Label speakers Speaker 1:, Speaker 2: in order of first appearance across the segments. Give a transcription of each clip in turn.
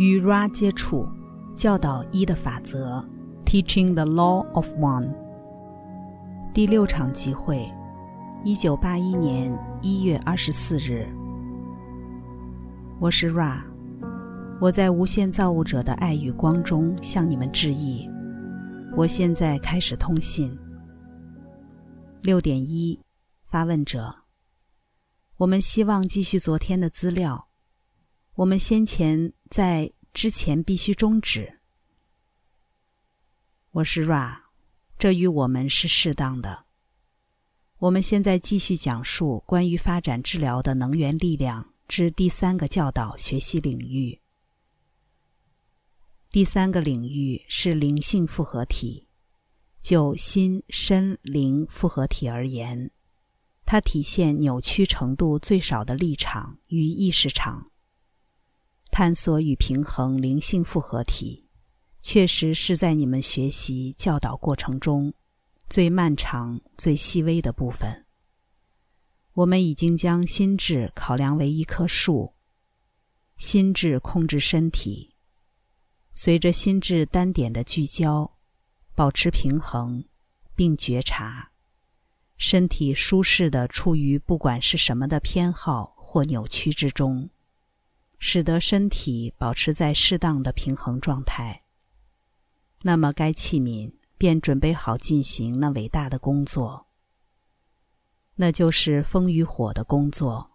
Speaker 1: 与 Ra 接触，教导一的法则，Teaching the Law of One。第六场集会，一九八一年一月二十四日。我是 Ra，我在无限造物者的爱与光中向你们致意。我现在开始通信。六点一，发问者。我们希望继续昨天的资料。我们先前在之前必须终止。我是 Ra，这与我们是适当的。我们现在继续讲述关于发展治疗的能源力量之第三个教导学习领域。第三个领域是灵性复合体。就心身灵复合体而言，它体现扭曲程度最少的立场与意识场。探索与平衡灵性复合体，确实是在你们学习教导过程中最漫长、最细微的部分。我们已经将心智考量为一棵树，心智控制身体，随着心智单点的聚焦，保持平衡，并觉察身体舒适的处于不管是什么的偏好或扭曲之中。使得身体保持在适当的平衡状态，那么该器皿便准备好进行那伟大的工作，那就是风与火的工作。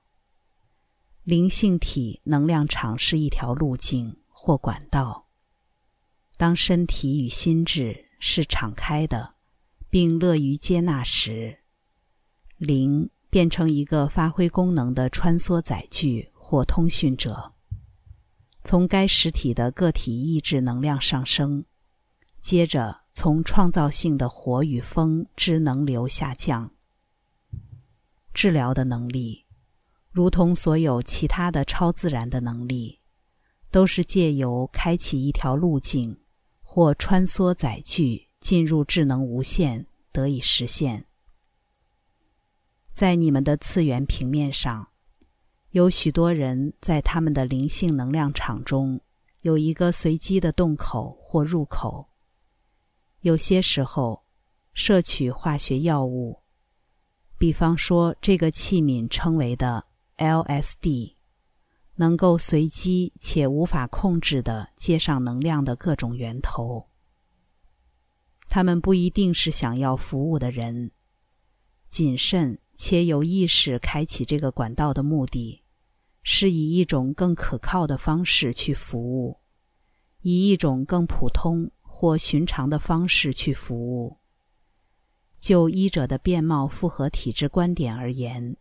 Speaker 1: 灵性体能量场是一条路径或管道。当身体与心智是敞开的，并乐于接纳时，灵变成一个发挥功能的穿梭载具或通讯者。从该实体的个体意志能量上升，接着从创造性的火与风之能流下降。治疗的能力，如同所有其他的超自然的能力，都是借由开启一条路径或穿梭载具进入智能无限得以实现。在你们的次元平面上。有许多人在他们的灵性能量场中有一个随机的洞口或入口。有些时候，摄取化学药物，比方说这个器皿称为的 LSD，能够随机且无法控制地接上能量的各种源头。他们不一定是想要服务的人。谨慎且有意识开启这个管道的目的。是以一种更可靠的方式去服务，以一种更普通或寻常的方式去服务。就医者的变貌复合体质观点而言，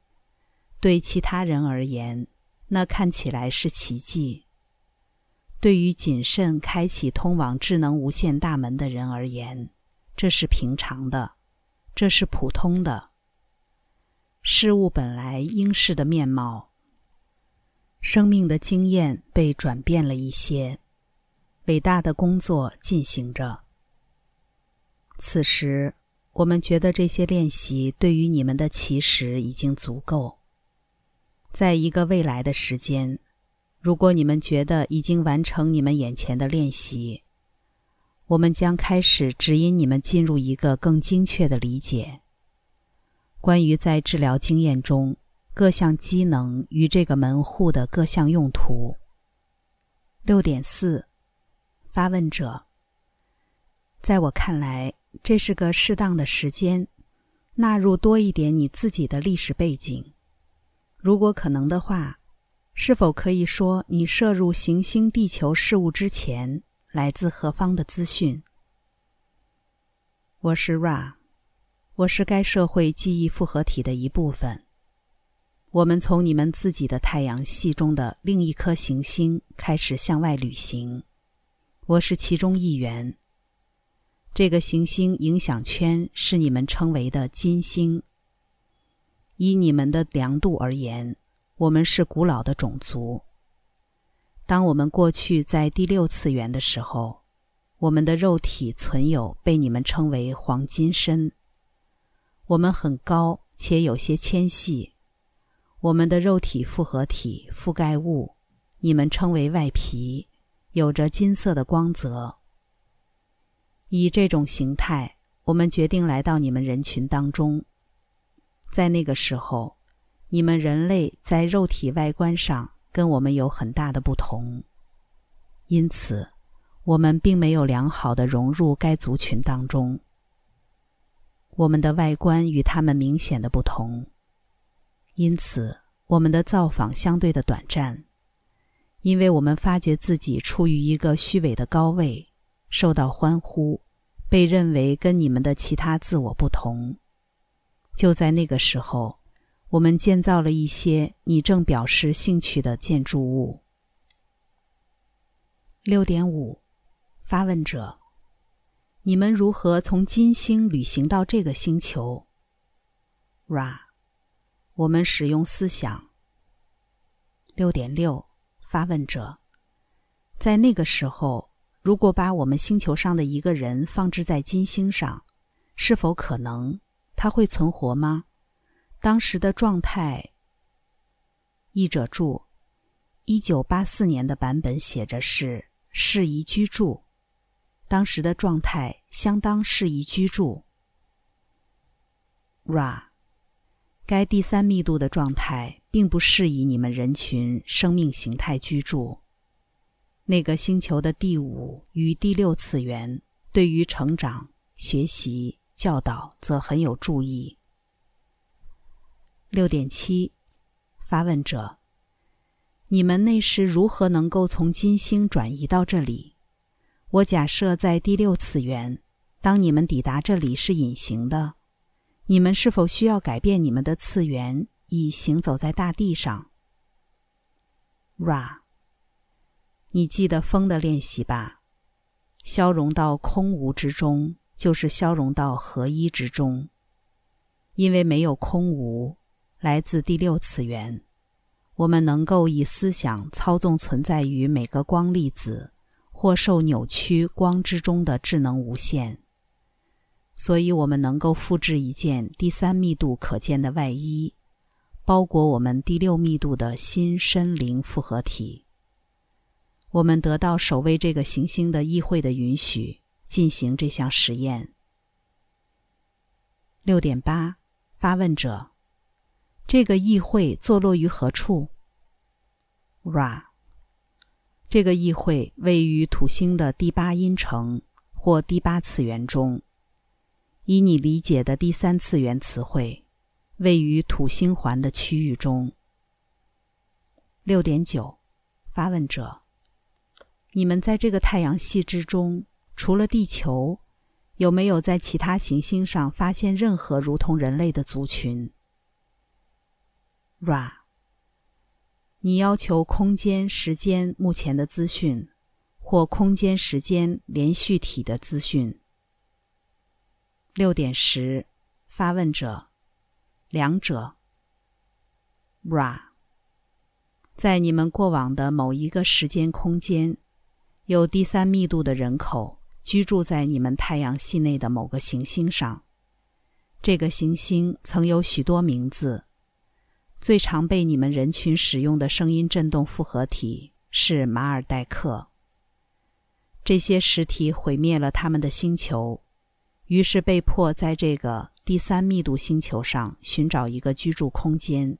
Speaker 1: 对其他人而言，那看起来是奇迹；对于谨慎开启通往智能无限大门的人而言，这是平常的，这是普通的。事物本来应是的面貌。生命的经验被转变了一些，伟大的工作进行着。此时，我们觉得这些练习对于你们的起始已经足够。在一个未来的时间，如果你们觉得已经完成你们眼前的练习，我们将开始指引你们进入一个更精确的理解，关于在治疗经验中。各项机能与这个门户的各项用途。六点四，发问者。在我看来，这是个适当的时间，纳入多一点你自己的历史背景。如果可能的话，是否可以说你摄入行星地球事务之前来自何方的资讯？我是 Ra，我是该社会记忆复合体的一部分。我们从你们自己的太阳系中的另一颗行星开始向外旅行，我是其中一员。这个行星影响圈是你们称为的金星。以你们的量度而言，我们是古老的种族。当我们过去在第六次元的时候，我们的肉体存有被你们称为黄金身。我们很高且有些纤细。我们的肉体复合体覆盖物，你们称为外皮，有着金色的光泽。以这种形态，我们决定来到你们人群当中。在那个时候，你们人类在肉体外观上跟我们有很大的不同，因此，我们并没有良好的融入该族群当中。我们的外观与他们明显的不同，因此我们的造访相对的短暂，因为我们发觉自己处于一个虚伪的高位，受到欢呼，被认为跟你们的其他自我不同。就在那个时候，我们建造了一些你正表示兴趣的建筑物。六点五，发问者。你们如何从金星旅行到这个星球？Ra，我们使用思想。六点六，发问者，在那个时候，如果把我们星球上的一个人放置在金星上，是否可能他会存活吗？当时的状态。译者注：一九八四年的版本写着是适宜居住。当时的状态相当适宜居住。Ra，该第三密度的状态并不适宜你们人群生命形态居住。那个星球的第五与第六次元对于成长、学习、教导则很有注意。六点七，发问者：你们那时如何能够从金星转移到这里？我假设在第六次元，当你们抵达这里是隐形的，你们是否需要改变你们的次元以行走在大地上？Ra，你记得风的练习吧？消融到空无之中，就是消融到合一之中。因为没有空无，来自第六次元，我们能够以思想操纵存在于每个光粒子。或受扭曲光之中的智能无限，所以我们能够复制一件第三密度可见的外衣，包裹我们第六密度的新身灵复合体。我们得到守卫这个行星的议会的允许，进行这项实验。六点八，发问者：这个议会坐落于何处？Ra。这个议会位于土星的第八音程或第八次元中，以你理解的第三次元词汇，位于土星环的区域中。六点九，发问者：你们在这个太阳系之中，除了地球，有没有在其他行星上发现任何如同人类的族群？Ra。你要求空间、时间目前的资讯，或空间、时间连续体的资讯。六点十，发问者，两者。Ra，在你们过往的某一个时间空间，有第三密度的人口居住在你们太阳系内的某个行星上。这个行星曾有许多名字。最常被你们人群使用的声音振动复合体是马尔代克。这些实体毁灭了他们的星球，于是被迫在这个第三密度星球上寻找一个居住空间。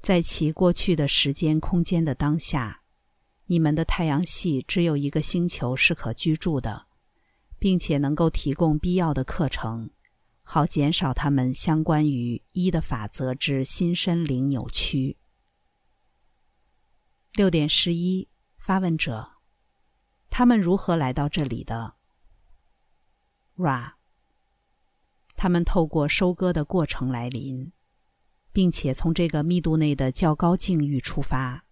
Speaker 1: 在其过去的时间空间的当下，你们的太阳系只有一个星球是可居住的，并且能够提供必要的课程。好减少他们相关于一的法则之新身灵扭曲。六点十一，发问者：他们如何来到这里的？Ra，他们透过收割的过程来临，并且从这个密度内的较高境遇出发，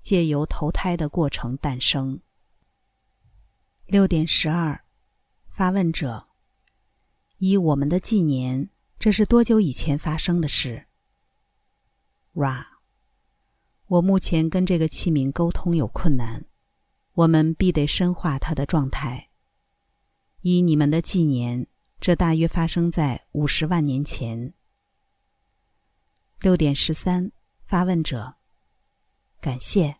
Speaker 1: 借由投胎的过程诞生。六点十二，发问者。以我们的纪年，这是多久以前发生的事？Ra，我目前跟这个器皿沟通有困难，我们必得深化它的状态。以你们的纪年，这大约发生在五十万年前。六点十三，发问者，感谢。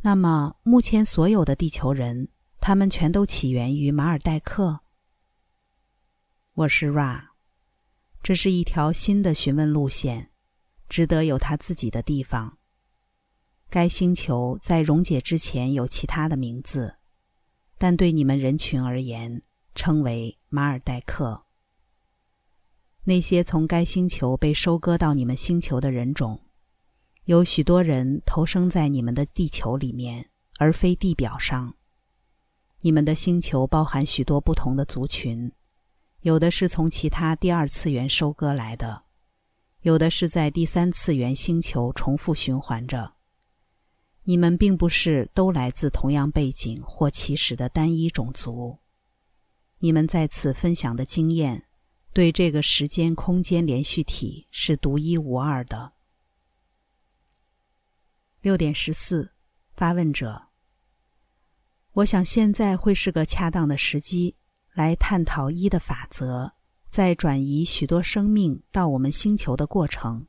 Speaker 1: 那么，目前所有的地球人，他们全都起源于马尔代克。我是 Ra，这是一条新的询问路线，值得有它自己的地方。该星球在溶解之前有其他的名字，但对你们人群而言，称为马尔代克。那些从该星球被收割到你们星球的人种，有许多人投生在你们的地球里面，而非地表上。你们的星球包含许多不同的族群。有的是从其他第二次元收割来的，有的是在第三次元星球重复循环着。你们并不是都来自同样背景或起始的单一种族。你们在此分享的经验，对这个时间空间连续体是独一无二的。六点十四，发问者。我想现在会是个恰当的时机。来探讨一的法则在转移许多生命到我们星球的过程，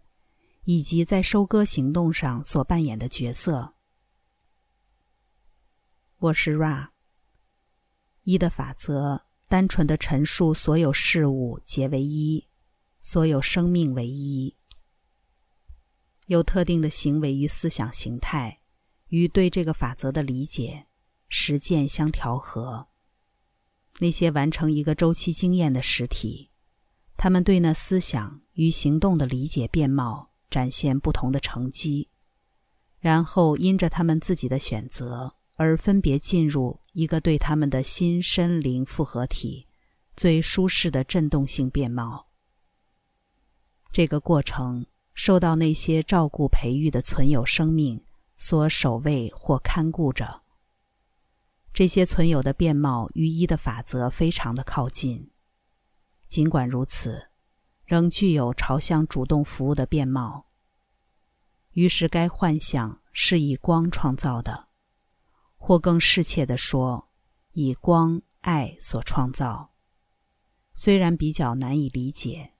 Speaker 1: 以及在收割行动上所扮演的角色。我是 Ra。一的法则单纯的陈述所有事物皆为一，所有生命为一。有特定的行为与思想形态与对这个法则的理解、实践相调和。那些完成一个周期经验的实体，他们对那思想与行动的理解面貌展现不同的成绩，然后因着他们自己的选择而分别进入一个对他们的心身灵复合体最舒适的振动性变貌。这个过程受到那些照顾培育的存有生命所守卫或看顾着。这些存有的变貌与一的法则非常的靠近，尽管如此，仍具有朝向主动服务的变貌。于是，该幻象是以光创造的，或更适切地说，以光爱所创造。虽然比较难以理解，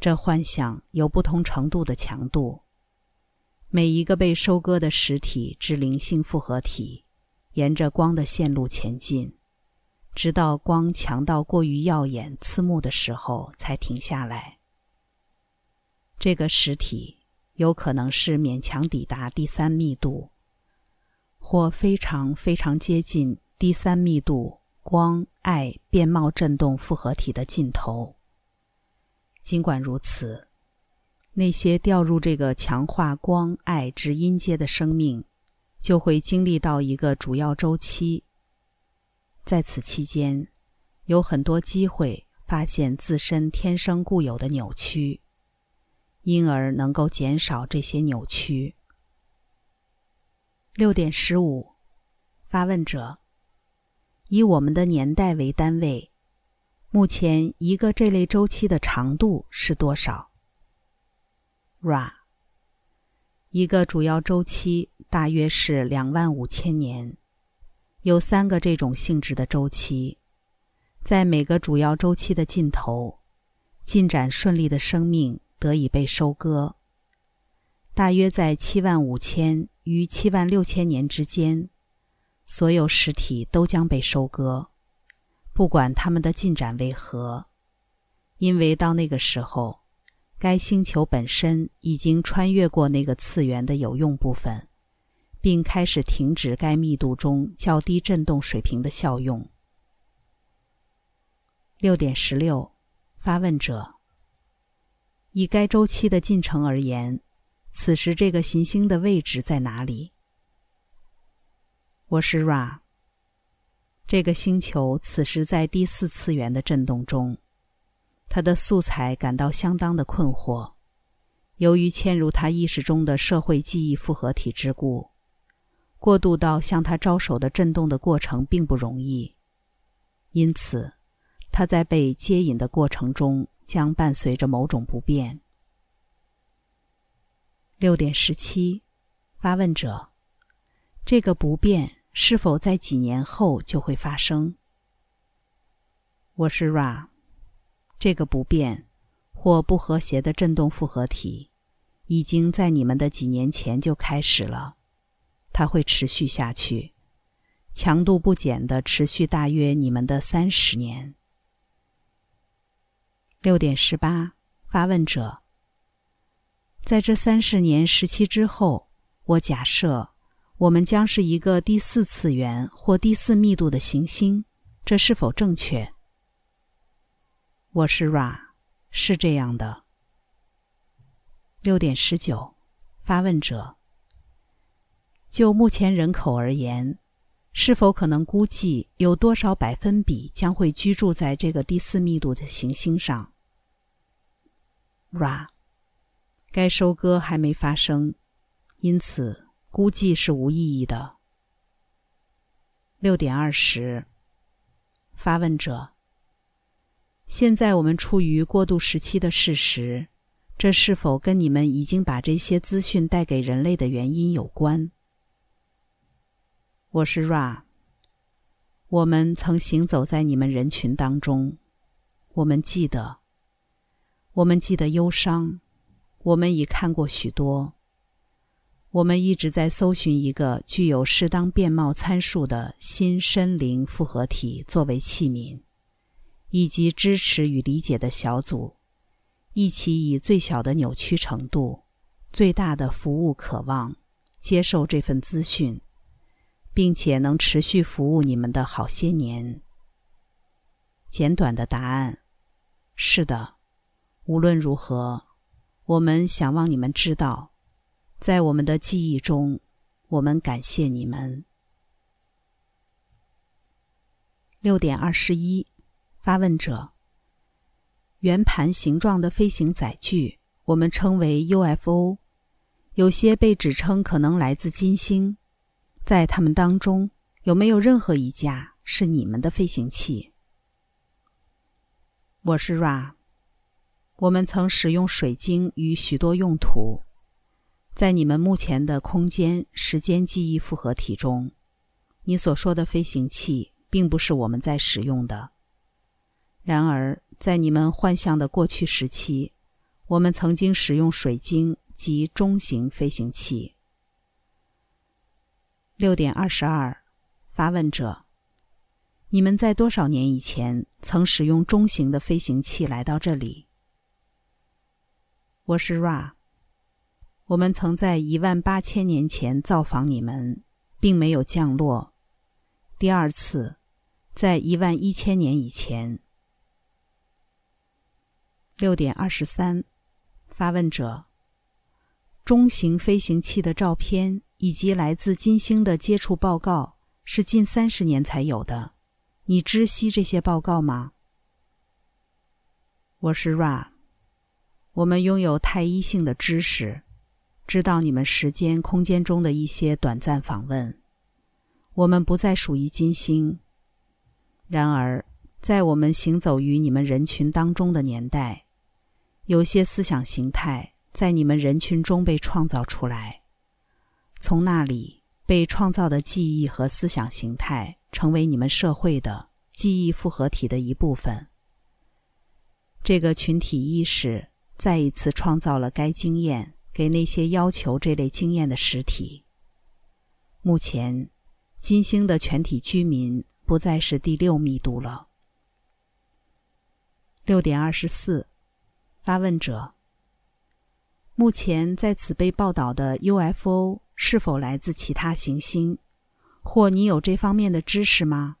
Speaker 1: 这幻象有不同程度的强度。每一个被收割的实体之灵性复合体。沿着光的线路前进，直到光强到过于耀眼、刺目的时候才停下来。这个实体有可能是勉强抵达第三密度，或非常非常接近第三密度光爱变貌振动复合体的尽头。尽管如此，那些掉入这个强化光爱之音阶的生命。就会经历到一个主要周期，在此期间，有很多机会发现自身天生固有的扭曲，因而能够减少这些扭曲。六点十五，发问者：以我们的年代为单位，目前一个这类周期的长度是多少？Ra，一个主要周期。大约是两万五千年，有三个这种性质的周期，在每个主要周期的尽头，进展顺利的生命得以被收割。大约在七万五千与七万六千年之间，所有实体都将被收割，不管它们的进展为何，因为到那个时候，该星球本身已经穿越过那个次元的有用部分。并开始停止该密度中较低振动水平的效用。六点十六，发问者：以该周期的进程而言，此时这个行星的位置在哪里？我是 Ra。这个星球此时在第四次元的震动中，它的素材感到相当的困惑，由于嵌入他意识中的社会记忆复合体之故。过渡到向他招手的震动的过程并不容易，因此，他在被接引的过程中将伴随着某种不便。六点十七，发问者：这个不变是否在几年后就会发生？我是 Ra，这个不变或不和谐的振动复合体，已经在你们的几年前就开始了。它会持续下去，强度不减的持续大约你们的三十年。六点十八，发问者，在这三十年时期之后，我假设我们将是一个第四次元或第四密度的行星，这是否正确？我是 Ra，是这样的。六点十九，发问者。就目前人口而言，是否可能估计有多少百分比将会居住在这个第四密度的行星上？Ra，该收割还没发生，因此估计是无意义的。六点二十，发问者。现在我们处于过渡时期的事实，这是否跟你们已经把这些资讯带给人类的原因有关？我是 Ra。我们曾行走在你们人群当中，我们记得，我们记得忧伤，我们已看过许多。我们一直在搜寻一个具有适当变貌参数的新身灵复合体作为器皿，以及支持与理解的小组，一起以最小的扭曲程度、最大的服务渴望接受这份资讯。并且能持续服务你们的好些年。简短的答案：是的。无论如何，我们想望你们知道，在我们的记忆中，我们感谢你们。六点二十一，发问者：圆盘形状的飞行载具，我们称为 UFO，有些被指称可能来自金星。在他们当中，有没有任何一架是你们的飞行器？我是 Ra。我们曾使用水晶与许多用途，在你们目前的空间时间记忆复合体中，你所说的飞行器并不是我们在使用的。然而，在你们幻象的过去时期，我们曾经使用水晶及中型飞行器。六点二十二，发问者：你们在多少年以前曾使用中型的飞行器来到这里？我是 Ra。我们曾在一万八千年前造访你们，并没有降落。第二次，在一万一千年以前。六点二十三，发问者：中型飞行器的照片。以及来自金星的接触报告是近三十年才有的，你知悉这些报告吗？我是 Ra，我们拥有太一性的知识，知道你们时间空间中的一些短暂访问。我们不再属于金星，然而在我们行走于你们人群当中的年代，有些思想形态在你们人群中被创造出来。从那里被创造的记忆和思想形态，成为你们社会的记忆复合体的一部分。这个群体意识再一次创造了该经验给那些要求这类经验的实体。目前，金星的全体居民不再是第六密度了。六点二十四，发问者：目前在此被报道的 UFO。是否来自其他行星，或你有这方面的知识吗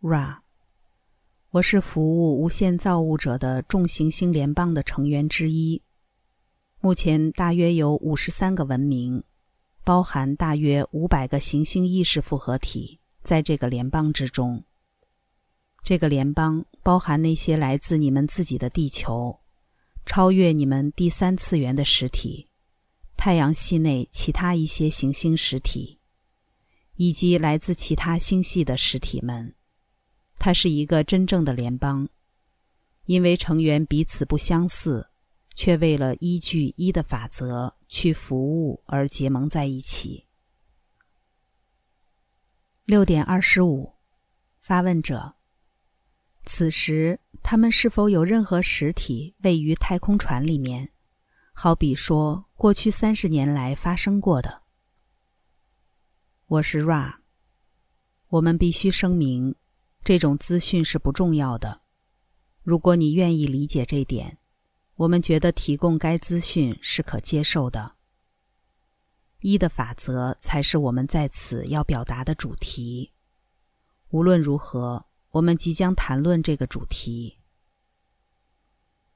Speaker 1: ？Ra，我是服务无限造物者的众行星联邦的成员之一。目前大约有五十三个文明，包含大约五百个行星意识复合体，在这个联邦之中。这个联邦包含那些来自你们自己的地球，超越你们第三次元的实体。太阳系内其他一些行星实体，以及来自其他星系的实体们，它是一个真正的联邦，因为成员彼此不相似，却为了依据一的法则去服务而结盟在一起。六点二十五，发问者：此时他们是否有任何实体位于太空船里面？好比说，过去三十年来发生过的。我是 Ra。我们必须声明，这种资讯是不重要的。如果你愿意理解这点，我们觉得提供该资讯是可接受的。一的法则才是我们在此要表达的主题。无论如何，我们即将谈论这个主题。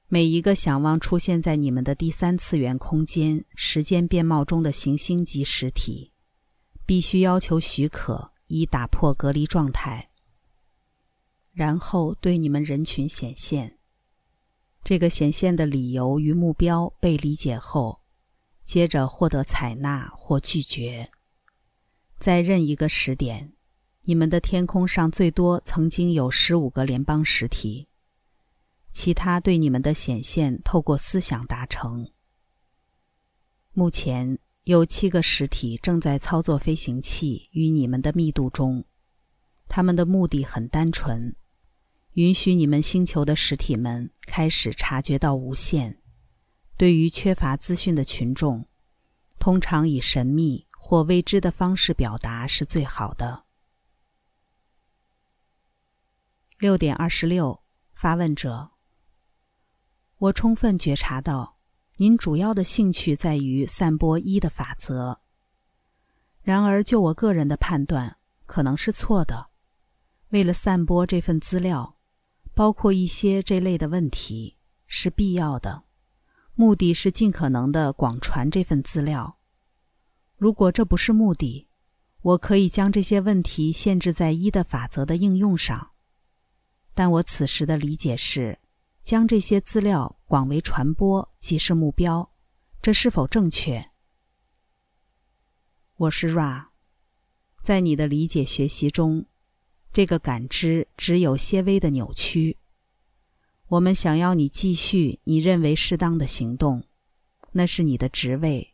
Speaker 1: 每一个想望出现在你们的第三次元空间时间面貌中的行星级实体，必须要求许可，以打破隔离状态，然后对你们人群显现。这个显现的理由与目标被理解后，接着获得采纳或拒绝。在任一个时点，你们的天空上最多曾经有十五个联邦实体。其他对你们的显现透过思想达成。目前有七个实体正在操作飞行器与你们的密度中，他们的目的很单纯：允许你们星球的实体们开始察觉到无限。对于缺乏资讯的群众，通常以神秘或未知的方式表达是最好的。六点二十六，发问者。我充分觉察到，您主要的兴趣在于散播一的法则。然而，就我个人的判断，可能是错的。为了散播这份资料，包括一些这类的问题，是必要的。目的是尽可能的广传这份资料。如果这不是目的，我可以将这些问题限制在一的法则的应用上。但我此时的理解是。将这些资料广为传播即是目标，这是否正确？我是 Ra，在你的理解学习中，这个感知只有些微的扭曲。我们想要你继续你认为适当的行动，那是你的职位。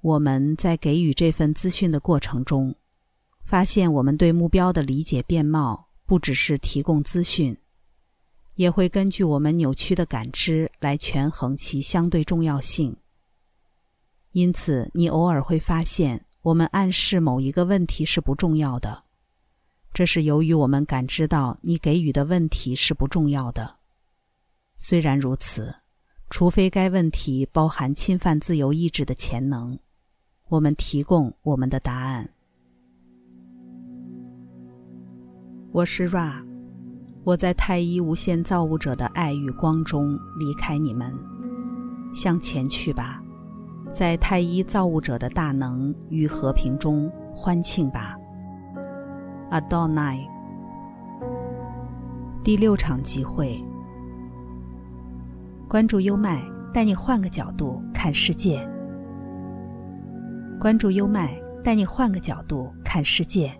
Speaker 1: 我们在给予这份资讯的过程中，发现我们对目标的理解面貌不只是提供资讯。也会根据我们扭曲的感知来权衡其相对重要性。因此，你偶尔会发现我们暗示某一个问题是不重要的，这是由于我们感知到你给予的问题是不重要的。虽然如此，除非该问题包含侵犯自由意志的潜能，我们提供我们的答案。我是 Ra。我在太一无限造物者的爱与光中离开你们，向前去吧，在太一造物者的大能与和平中欢庆吧。Adonai。第六场集会，关注优麦，带你换个角度看世界。关注优麦，带你换个角度看世界。